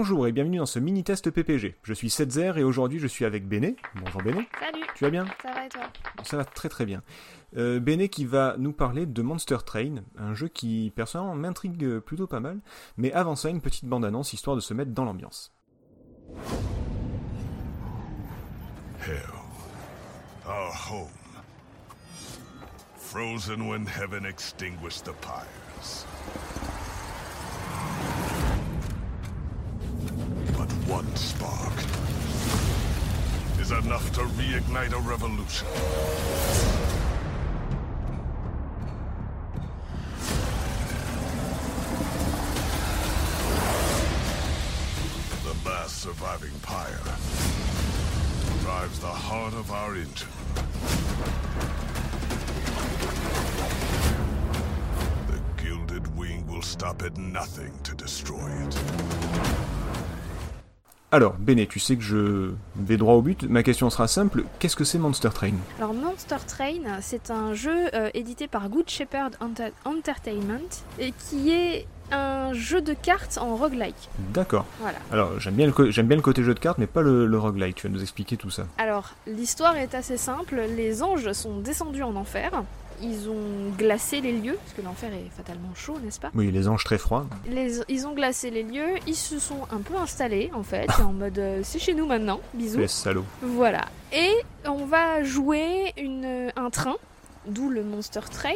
Bonjour et bienvenue dans ce mini-test PPG. Je suis Setzer et aujourd'hui je suis avec Béné. Bonjour Béné, Salut, tu vas bien? Ça va et toi? Ça va très très bien. Euh, Béné qui va nous parler de Monster Train, un jeu qui personnellement m'intrigue plutôt pas mal. Mais avant ça, une petite bande-annonce histoire de se mettre dans l'ambiance. Hell, our home. Frozen when heaven extinguished the pyres. One spark is enough to reignite a revolution. The last surviving pyre drives the heart of our engine. The gilded wing will stop at nothing to destroy it. Alors, Béné, tu sais que je vais droit au but. Ma question sera simple. Qu'est-ce que c'est Monster Train? Alors Monster Train, c'est un jeu euh, édité par Good Shepherd Enter- Entertainment et qui est un jeu de cartes en roguelike. D'accord. Voilà. Alors, j'aime bien, le co- j'aime bien le côté jeu de cartes, mais pas le, le roguelike. Tu vas nous expliquer tout ça. Alors l'histoire est assez simple, les anges sont descendus en enfer, ils ont glacé les lieux, parce que l'enfer est fatalement chaud, n'est-ce pas Oui, les anges très froids. Les- Ils ont glacé les lieux, ils se sont un peu installés en fait, en mode euh, c'est chez nous maintenant, bisous. Les salauds. Voilà. Et on va jouer une, un train, d'où le Monster Train,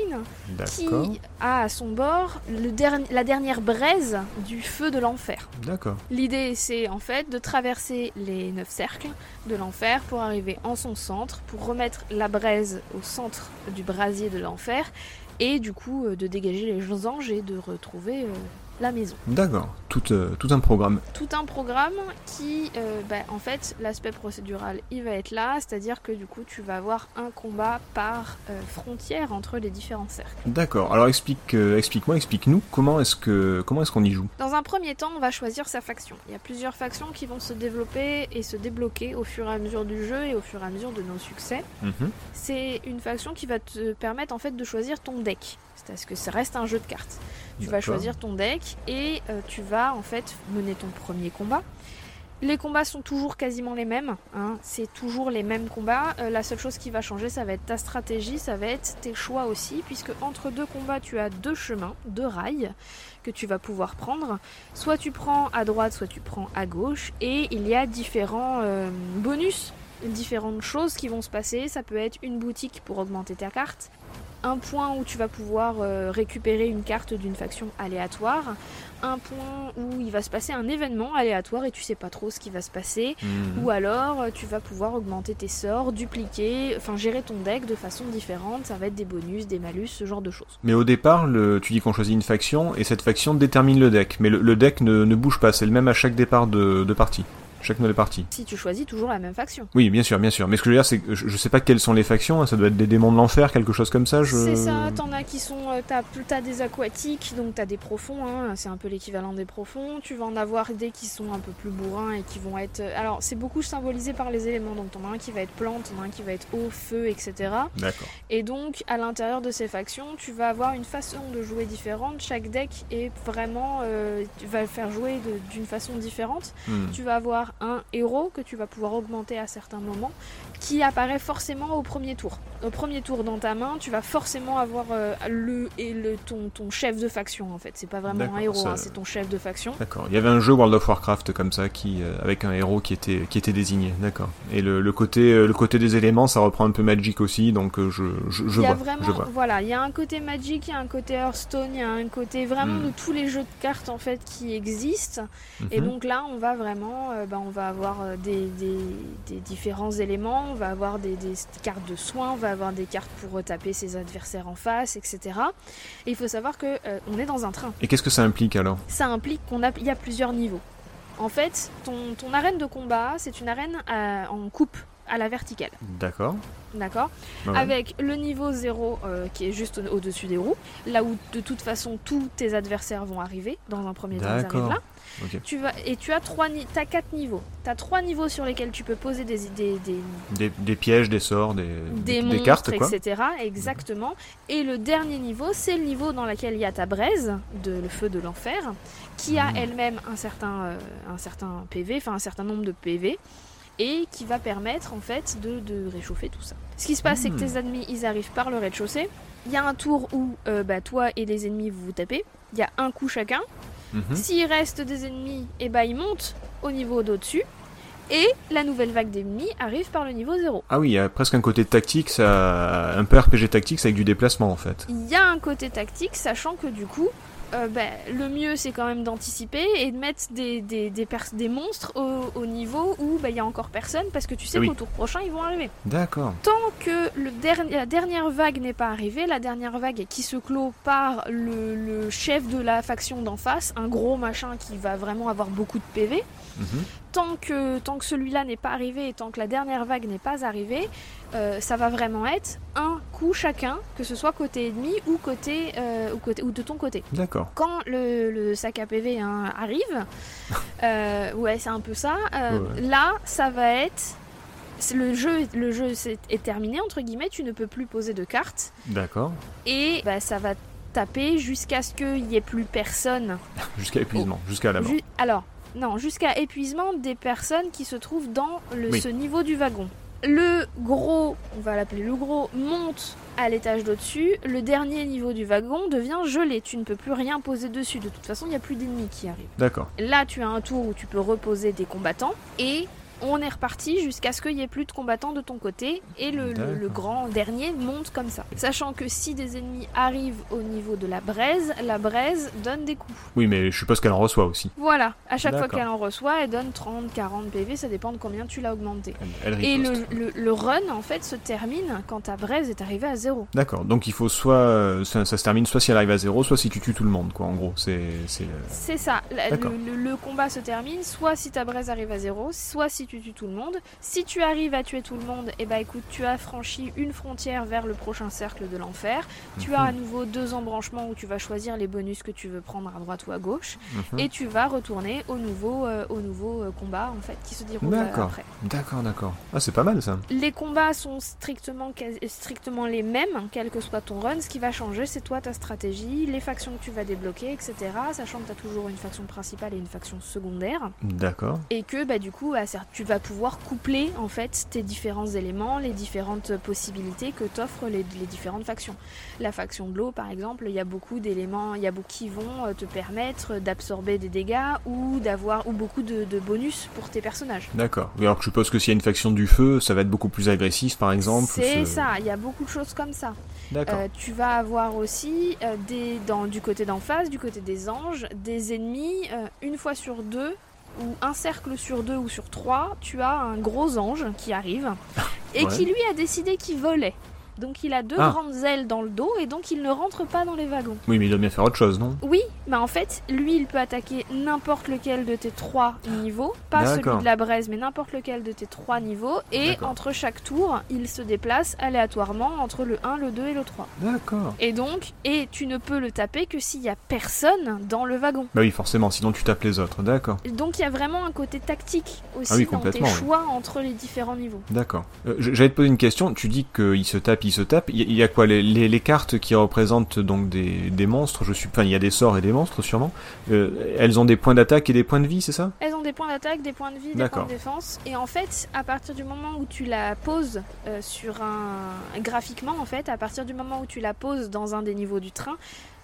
qui a à son bord le derni- la dernière braise du feu de l'enfer. D'accord. L'idée, c'est en fait de traverser les neuf cercles de l'enfer pour arriver en son centre, pour remettre la braise au centre du brasier de l'enfer, et du coup euh, de dégager les anges et de retrouver euh, la maison. D'accord. Tout, euh, tout un programme. Tout un programme qui, euh, bah, en fait, l'aspect procédural, il va être là, c'est-à-dire que du coup, tu vas avoir un combat par euh, frontière entre les différents cercles. D'accord. Alors explique, explique-moi, explique-nous comment est-ce que comment est-ce qu'on y joue. Dans un premier temps, on va choisir sa faction. Il y a plusieurs factions qui vont se développer et se débloquer au fur et à mesure du jeu et au fur et à mesure de nos succès. Mhm. C'est une faction qui va te permettre en fait de choisir ton deck. C'est-à-dire que ça reste un jeu de cartes? Tu vas choisir ton deck et euh, tu vas en fait mener ton premier combat. Les combats sont toujours quasiment les mêmes, hein. c'est toujours les mêmes combats. Euh, la seule chose qui va changer, ça va être ta stratégie, ça va être tes choix aussi, puisque entre deux combats, tu as deux chemins, deux rails que tu vas pouvoir prendre. Soit tu prends à droite, soit tu prends à gauche, et il y a différents euh, bonus, différentes choses qui vont se passer. Ça peut être une boutique pour augmenter ta carte, un point où tu vas pouvoir euh, récupérer une carte d'une faction aléatoire, un point où il va se passer un événement aléatoire et tu sais pas trop ce qui va se passer, Mhm. ou alors euh, tu vas pouvoir augmenter tes sorts, dupliquer, enfin gérer ton deck de façon différente, ça va être des bonus, des malus, ce genre de choses. Mais au départ, le, tu dis qu'on choisit une faction et cette faction détermine le deck. Mais le, le deck ne, ne bouge pas, c'est le même à chaque départ de, de partie. Chaque nouvelle partie. Si tu choisis toujours la même faction. Oui, bien sûr, bien sûr. Mais ce que je veux dire, c'est que je, je sais pas quelles sont les factions. hein, Ça doit être des démons de l'enfer, quelque chose comme ça. Je... C'est ça, t'en as qui sont. euh, T'as t'as des aquatiques, donc t'as des profonds, hein, c'est un peu l'équivalent des profonds. Tu vas en avoir des qui sont un peu plus bourrins et qui vont être. euh, Alors, c'est beaucoup symbolisé par les éléments, donc t'en as un qui va être plante, t'en as un qui va être eau, feu, etc. D'accord. Et donc, à l'intérieur de ces factions, tu vas avoir une façon de jouer différente. Chaque deck est vraiment. euh, tu vas le faire jouer de- d'une façon différente. Hmm. Tu vas avoir un héros que tu vas pouvoir augmenter à certains moments qui apparaît forcément au premier tour. Au premier tour dans ta main, tu vas forcément avoir euh, le et le ton, ton chef de faction en fait. C'est pas vraiment un héros, ça- hein, c'est ton chef de faction. D'accord. Il y avait un jeu World of Warcraft comme ça, qui euh, avec un héros qui était qui était désigné. D'accord. Et le, le côté euh, le côté des éléments, ça reprend un peu Magic aussi, donc je je, je il y a vois. vraiment, Je vois. voilà, il y a un côté Magic, il y a un côté Hearthstone, il y a un côté vraiment Hmm. de tous les jeux de cartes en fait qui existent. Et Mhm. donc là, on va vraiment, euh, bah, on va avoir euh, des, des- des différents éléments, on va avoir des, des cartes de soins, on va avoir des cartes pour retaper ses adversaires en face, etc. Et il faut savoir que euh, on est dans un train. Et qu'est-ce que ça implique alors? Ça implique qu'on a, il y a plusieurs niveaux. En fait, ton, ton arène de combat, c'est une arène euh, en coupe. À la verticale. D'accord. D'accord Ouais. Avec le niveau 0 euh, qui est juste au- au-dessus des roues, là où de toute façon tous tes adversaires vont arriver. Dans un premier temps, ils D'accord. arrivent là. Ok. Tu vas, et tu as trois quatre niveaux. Tu as trois niveaux sur lesquels tu peux poser des, des, des, Des, des pièges, des sorts, des, des monstres, cartes, quoi. etc. Exactement. Et le dernier niveau, c'est le niveau dans lequel il y a ta braise, de, le feu de l'enfer, qui a Mhm. elle-même un certain, euh, un certain PV, enfin un certain nombre de PV, et qui va permettre en fait de, de réchauffer tout ça. Ce qui se passe, c'est que Mhm. tes ennemis, ils arrivent par le rez-de-chaussée. Il y a un tour où euh, bah, toi et les ennemis vous vous tapez. Il y a un coup chacun. Mhm. S'il reste des ennemis, et bah, ils montent au niveau d'au-dessus. Et la nouvelle vague d'ennemis arrive par le niveau 0. Ah oui, il y a presque un côté tactique, ça, un peu RPG tactique avec du déplacement en fait. Il y a un côté tactique, sachant que du coup, euh, bah, le mieux c'est quand même d'anticiper et de mettre des, des, des, monstres au, au niveau où bah, il y a encore personne parce que tu sais Oui. qu'au tour prochain ils vont arriver. D'accord. Tant que le la dernière vague n'est pas arrivée, la dernière vague qui se clôt par le, le chef de la faction d'en face, un gros machin qui va vraiment avoir beaucoup de PV, Mhm. Tant que, tant que celui-là n'est pas arrivé et tant que la dernière vague n'est pas arrivée, euh, ça va vraiment être un coup chacun, que ce soit côté ennemi ou, côté, euh, ou, côté, ou de ton côté. D'accord. Quand le, le sac à PV hein, arrive, euh, ouais, c'est un peu ça. Ouais. Là, ça va être. Le jeu, le jeu est terminé, entre guillemets, tu ne peux plus poser de cartes. D'accord. Et bah, ça va taper jusqu'à ce qu'il n'y ait plus personne. Jusqu'à épuisement, jusqu'à la mort. Ju- Alors, non, jusqu'à épuisement des personnes qui se trouvent dans le, Oui. ce niveau du wagon. Le gros, on va l'appeler le gros, monte à l'étage d'au-dessus. Le dernier niveau du wagon devient gelé. Tu ne peux plus rien poser dessus. De toute façon, il n'y a plus d'ennemis qui arrivent. D'accord. Là, tu as un tour où tu peux reposer des combattants. Et on est reparti jusqu'à ce qu'il n'y ait plus de combattants de ton côté. Et le, le- le D'accord. grand dernier monte comme ça. Sachant que si des ennemis arrivent au niveau de la braise, la braise donne des coups. Oui, mais je suppose qu'elle en reçoit aussi. Voilà, à chaque fois qu'elle en reçoit, elle donne 30, 40 PV, ça dépend de combien tu l'as augmenté. Elle, elle Et le, run, en fait, se termine quand ta braise est arrivée à zéro. D'accord. Donc il faut soit ça, ça se termine soit si elle arrive à zéro, soit si tu tues tout le monde, quoi. En gros, c'est ça, la- le combat se termine soit si ta braise arrive à zéro, soit si tu tues tout le monde. Si tu arrives à tuer tout le monde, et bah écoute, tu as franchi une frontière vers le prochain cercle de l'enfer. Tu as à Mhm. nouveau deux embranchements où tu vas choisir les bonus que tu veux prendre à droite ou à gauche. mhm. Et tu vas retourner au nouveau, euh, au nouveau euh, combat, en fait, qui se déroule euh, D'accord. après. D'accord, d'accord. Ah, c'est pas mal ça. Les combats sont strictement, strictement les mêmes, quel que soit ton run. Ce qui va changer, c'est toi, ta stratégie, les factions que tu vas débloquer, etc. Sachant que tu as toujours une faction principale et une faction secondaire. D'accord. Et que bah, du coup, à cer- tu vas pouvoir coupler en fait tes différents éléments, les différentes possibilités que t'offrent les, les différentes factions. La faction de l'eau, par exemple, il y a beaucoup d'éléments, il y a beaucoup qui vont euh, te permettre d'absorber des dégâts ou d'avoir ou beaucoup de, de bonus pour tes personnages. D'accord. Alors que je suppose que s'il y a une faction du feu, ça va être beaucoup plus agressif, par exemple. C'est ce- ça, il y a beaucoup de choses comme ça. D'accord. Euh, tu vas avoir aussi euh, des, dans, du côté d'en face, du côté des anges, des ennemis euh, une fois sur deux ou un cercle sur deux ou sur trois, tu as un gros ange qui arrive et Ouais. qui lui a décidé qu'il volait. Donc il a deux Ah. grandes ailes dans le dos et donc il ne rentre pas dans les wagons. Oui, mais il doit bien faire autre chose, non? Oui, mais en fait, lui, il peut attaquer n'importe lequel de tes trois niveaux, pas celui de la braise, mais n'importe lequel de tes trois niveaux, et entre chaque tour, il se déplace aléatoirement entre le 1, le 2 et le 3. D'accord. Et donc, et tu ne peux le taper que s'il y a personne dans le wagon. Bah oui, forcément, sinon tu tapes les autres. D'accord. Donc il y a vraiment un côté tactique aussi Ah oui, dans tes oui. choix entre les différents niveaux. D'accord. Euh, J'allais te poser une question. Tu dis qu'il se tape, se tape. Il y, a quoi les, les- les cartes qui représentent donc des, des monstres Je suis. Enfin, il y a des sorts et des monstres sûrement. Euh, elles ont des points d'attaque et des points de vie, c'est ça? Elles ont des points d'attaque, des points de vie, des points de défense. Et en fait, à partir du moment où tu la poses euh, sur un. graphiquement, en fait, à partir du moment où tu la poses dans un des niveaux du train,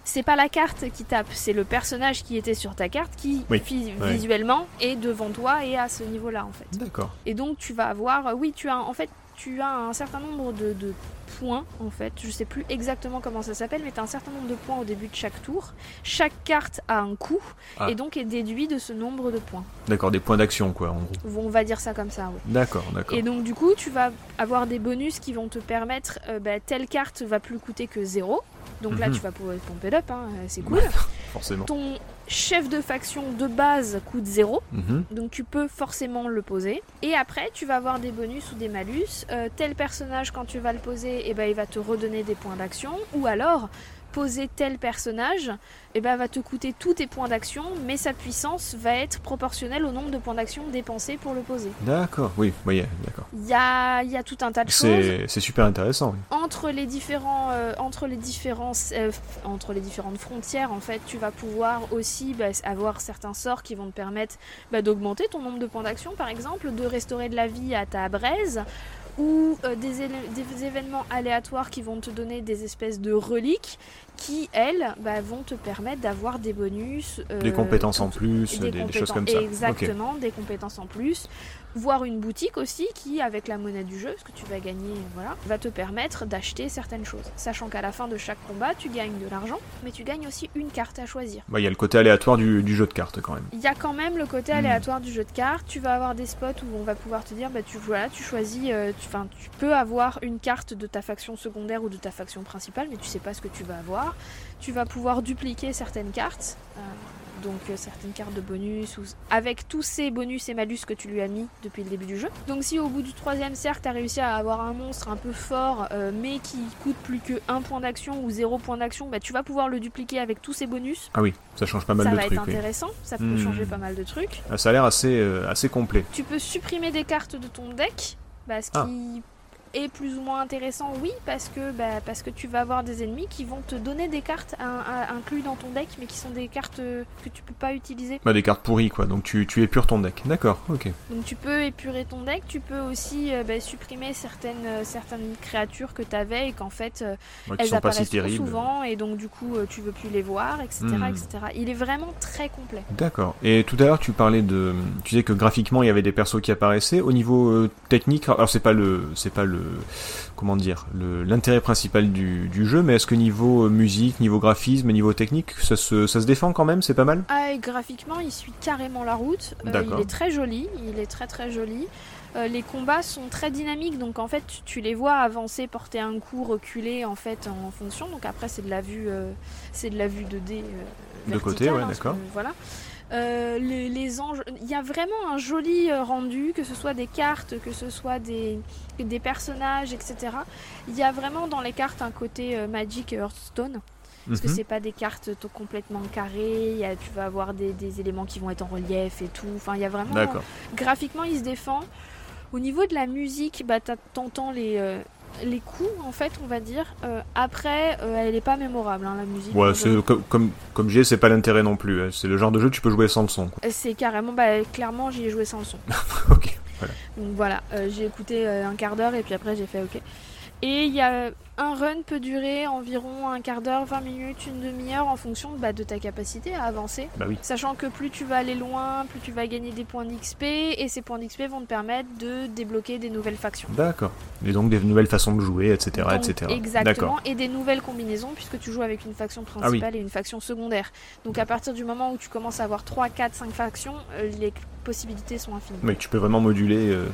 c'est pas la carte qui tape, c'est le personnage qui était sur ta carte qui, Oui. Ouais. visuellement, est devant toi et à ce niveau-là, en fait. D'accord. Et donc, tu vas avoir. Oui, tu as. En fait, tu as un certain nombre de, de points, en fait. Je sais plus exactement comment ça s'appelle, mais tu as un certain nombre de points au début de chaque tour. Chaque carte a un coût Ah. et donc est déduit de ce nombre de points. D'accord, des points d'action quoi, en gros. On va dire ça comme ça, oui. D'accord, d'accord. Et donc du coup, tu vas avoir des bonus qui vont te permettre, euh, bah, telle carte va plus coûter que zéro. Donc là, Mhm. tu vas pouvoir pomper up, hein, euh, c'est cool. forcément. Ton chef de faction de base coûte 0, Mhm. donc tu peux forcément le poser. Et après, tu vas avoir des bonus ou des malus. Euh, tel personnage, quand tu vas le poser, eh ben, il va te redonner des points d'action. Ou alors, poser tel personnage, eh ben, va te coûter tous tes points d'action, mais sa puissance va être proportionnelle au nombre de points d'action dépensés pour le poser. D'accord, oui, oui, d'accord. Il y a, y a tout un tas de choses. C'est c'est super intéressant. oui. entre les différents euh, entre les différents euh, entre les différentes frontières en fait tu vas pouvoir aussi bah, avoir certains sorts qui vont te permettre bah, d'augmenter ton nombre de points d'action par exemple de restaurer de la vie à ta braise ou euh, des, événements aléatoires qui vont te donner des espèces de reliques qui elles bah, vont te permettre d'avoir des bonus euh, Des compétences en plus, des, des, des choses comme ça. Exactement, des compétences en plus. Voir une boutique aussi qui, avec la monnaie du jeu, ce que tu vas gagner, voilà, va te permettre d'acheter certaines choses. Sachant qu'à la fin de chaque combat, tu gagnes de l'argent, mais tu gagnes aussi une carte à choisir. Bah, Il y a le côté aléatoire du, du jeu de cartes quand même. Il y a quand même le côté Hmm. aléatoire du jeu de cartes. Tu vas avoir des spots où on va pouvoir te dire, bah tu voilà, tu choisis, euh, tu, tu peux avoir une carte de ta faction secondaire ou de ta faction principale, mais tu sais pas ce que tu vas avoir. Tu vas pouvoir dupliquer certaines cartes, euh, donc euh, certaines cartes de bonus, ou, avec tous ces bonus et malus que tu lui as mis depuis le début du jeu. Donc si au bout du troisième cercle, tu as réussi à avoir un monstre un peu fort, euh, mais qui coûte plus que 1 point d'action ou 0 point d'action, bah, tu vas pouvoir le dupliquer avec tous ces bonus. Ah oui, ça change pas mal ça de va trucs. être oui. intéressant, ça peut Hmm. changer pas mal de trucs. Ah, Ça a l'air assez, assez complet. Tu peux supprimer des cartes de ton deck, bah, ce Ah. Est plus ou moins intéressant, oui, parce que, bah, parce que tu vas avoir des ennemis qui vont te donner des cartes in- in- inclus dans ton deck, mais qui sont des cartes euh, que tu peux pas utiliser. Bah, des cartes pourries quoi, donc tu, tu épures ton deck. D'accord, ok. Donc tu peux épurer ton deck, tu peux aussi euh, bah, supprimer certaines, euh, certaines créatures que tu avais et qu'en fait euh, Ouais, elles apparaissent si trop souvent et donc du coup tu veux plus les voir, etc., Hmm. etc. Il est vraiment très complet. D'accord. Et tout à l'heure, tu parlais de, tu disais que graphiquement, il y avait des persos qui apparaissaient. Au niveau technique, alors c'est pas le, c'est pas le, comment dire, l'intérêt principal du, du jeu, mais est-ce que niveau euh, musique, niveau graphisme, niveau technique, ça se, ça se défend quand même, c'est pas mal? Ah, graphiquement, il suit carrément la route. Euh, il est très joli, il est très très joli. Euh, les combats sont très dynamiques, donc en fait, tu, tu les vois avancer, porter un coup, reculer en fait en fonction. Donc après, c'est de la vue, euh, c'est de la vue 2D euh, De côté, ouais, hein, d'accord. Voilà. Euh, les, les anges, il y a vraiment un joli euh, rendu, que ce soit des cartes, que ce soit des, des personnages, etc. Il y a vraiment dans les cartes un côté euh, Magic et Hearthstone. Parce que Mhm. c'est pas des cartes complètement carrées, il y a- tu vas avoir des, des éléments qui vont être en relief et tout. Enfin, il y a vraiment. Graphiquement, il se défend. Au niveau de la musique, bah, t'entends les, euh, les coups, en fait, on va dire. Euh, après, euh, elle est pas mémorable, hein, la musique. Ouais, c'est comme, comme, comme j'ai, c'est pas l'intérêt non plus. hein. C'est le genre de jeu tu peux jouer sans le son. Quoi. C'est carrément, bah, clairement, j'y ai joué sans le son. ok. Voilà. Donc voilà, euh, j'ai écouté euh, un quart d'heure et puis après j'ai fait ok. Et il y a un run peut durer environ un quart d'heure, 20 minutes, une demi-heure en fonction bah, de ta capacité à avancer. Bah oui. Sachant que plus tu vas aller loin, plus tu vas gagner des points d'XP et ces points d'XP vont te permettre de débloquer des nouvelles factions. D'accord. Et donc des nouvelles façons de jouer, etc., Donc, etc. Exactement, et des nouvelles combinaisons puisque tu joues avec une faction Ah principale et une faction secondaire. Donc à partir du moment où tu commences à avoir 3, 4, 5 factions, euh, les possibilités sont infinies. Mais tu peux vraiment moduler euh,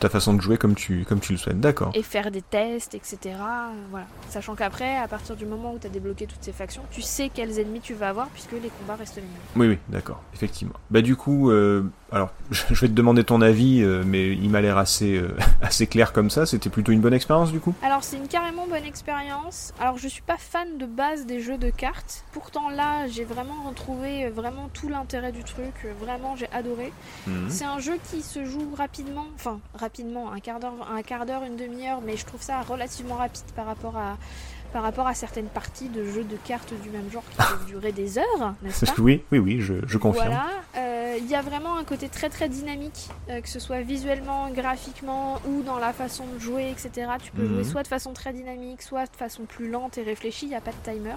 ta façon de jouer comme tu, comme tu le souhaites. D'accord. et faire des tests, etc. euh, Voilà. Sachant qu'après, à partir du moment où tu as débloqué toutes ces factions, tu sais quels ennemis tu vas avoir puisque les combats restent les mêmes. Oui, oui, d'accord, effectivement. Bah du coup, euh, alors, je vais te demander ton avis, euh, mais il m'a l'air assez, euh, assez clair comme ça. C'était plutôt une bonne expérience du coup Alors c'est une carrément bonne expérience. Alors je suis pas fan de base des jeux de cartes. Pourtant là, j'ai vraiment retrouvé euh, vraiment tout l'intérêt du truc. Vraiment, j'ai adoré. Mhm. C'est un jeu qui se joue rapidement, enfin rapidement, un quart d'heure, un quart d'heure, une demi-heure, mais je trouve ça relativement rapide par rapport à par rapport à certaines parties de jeux de cartes du même genre qui peuvent durer des heures, n'est-ce pas? Oui, oui, oui, je, je confirme. Voilà, il y a vraiment un côté très très dynamique, euh, que ce soit visuellement, graphiquement ou dans la façon de jouer, etc. Tu peux Mhm. jouer soit de façon très dynamique, soit de façon plus lente et réfléchie, il n'y a pas de timer.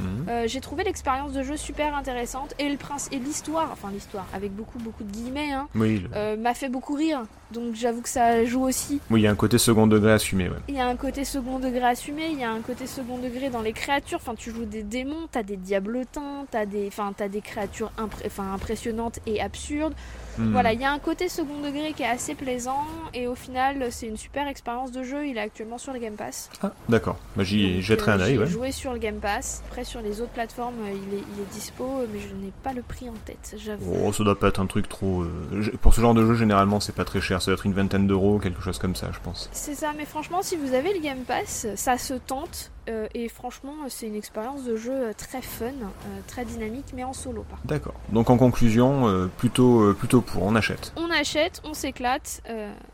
Mhm. Euh, J'ai trouvé l'expérience de jeu super intéressante et le prince et l'histoire, enfin l'histoire avec beaucoup beaucoup de guillemets, hein, Oui, euh, m'a fait beaucoup rire. Donc j'avoue que ça joue aussi. oui, il y a un côté second degré assumé. Ouais. Il y a un côté second degré assumé, il y a un côté second degré dans les créatures. Enfin, tu joues des démons, t'as des diablotins, t'as des, enfin, t'as des créatures impré- enfin, impressionnantes et absurdes. Mhm. Voilà, il y a un côté second degré qui est assez plaisant et au final, c'est une super expérience de jeu. Il est actuellement sur le Game Pass. Ah, d'accord. Bah, j'y jetterai euh, un œil, J'ai ouais. joué sur le Game Pass. Après, sur les autres plateformes, euh, il est, il est dispo, euh, mais je n'ai pas le prix en tête, j'avoue. Oh, ça doit pas être un truc trop. euh, Pour ce genre de jeu, généralement, c'est pas très cher. Ça doit être une vingtaine d'euros, quelque chose comme ça, je pense. C'est ça, mais franchement, si vous avez le Game Pass, ça se tente. euh, et franchement, c'est une expérience de jeu très fun, euh, très dynamique, mais en solo par. D'accord. Donc en conclusion, plutôt, plutôt pour, on achète. On achète, on s'éclate,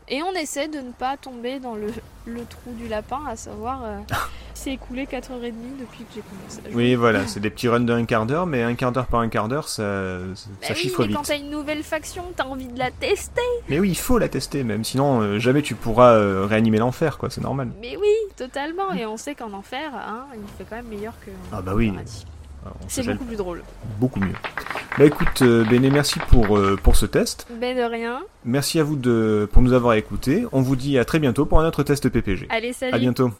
et on essaie de ne pas tomber dans le, le trou du lapin, à savoir, c'est écoulé 4h30 depuis que j'ai commencé à jouer. Oui, voilà, c'est des petits runs d'un quart d'heure, mais un quart d'heure par un quart d'heure, ça, ça Bah oui, chiffre mais vite. quand t'as une nouvelle faction, t'as envie de la tester. Mais oui, il faut la tester, même sinon euh, jamais tu pourras euh, réanimer l'enfer, quoi. C'est normal. Mais oui, totalement. Et on sait qu'en enfer, hein, il fait quand même meilleur que. Ah bah oui. on C'est beaucoup plus drôle. beaucoup mieux. Bah écoute, euh, Béné, merci pour, euh, pour ce test. Ben de rien. Merci à vous de, pour nous avoir écoutés. On vous dit à très bientôt pour un autre test PPG. Allez, salut. À bientôt.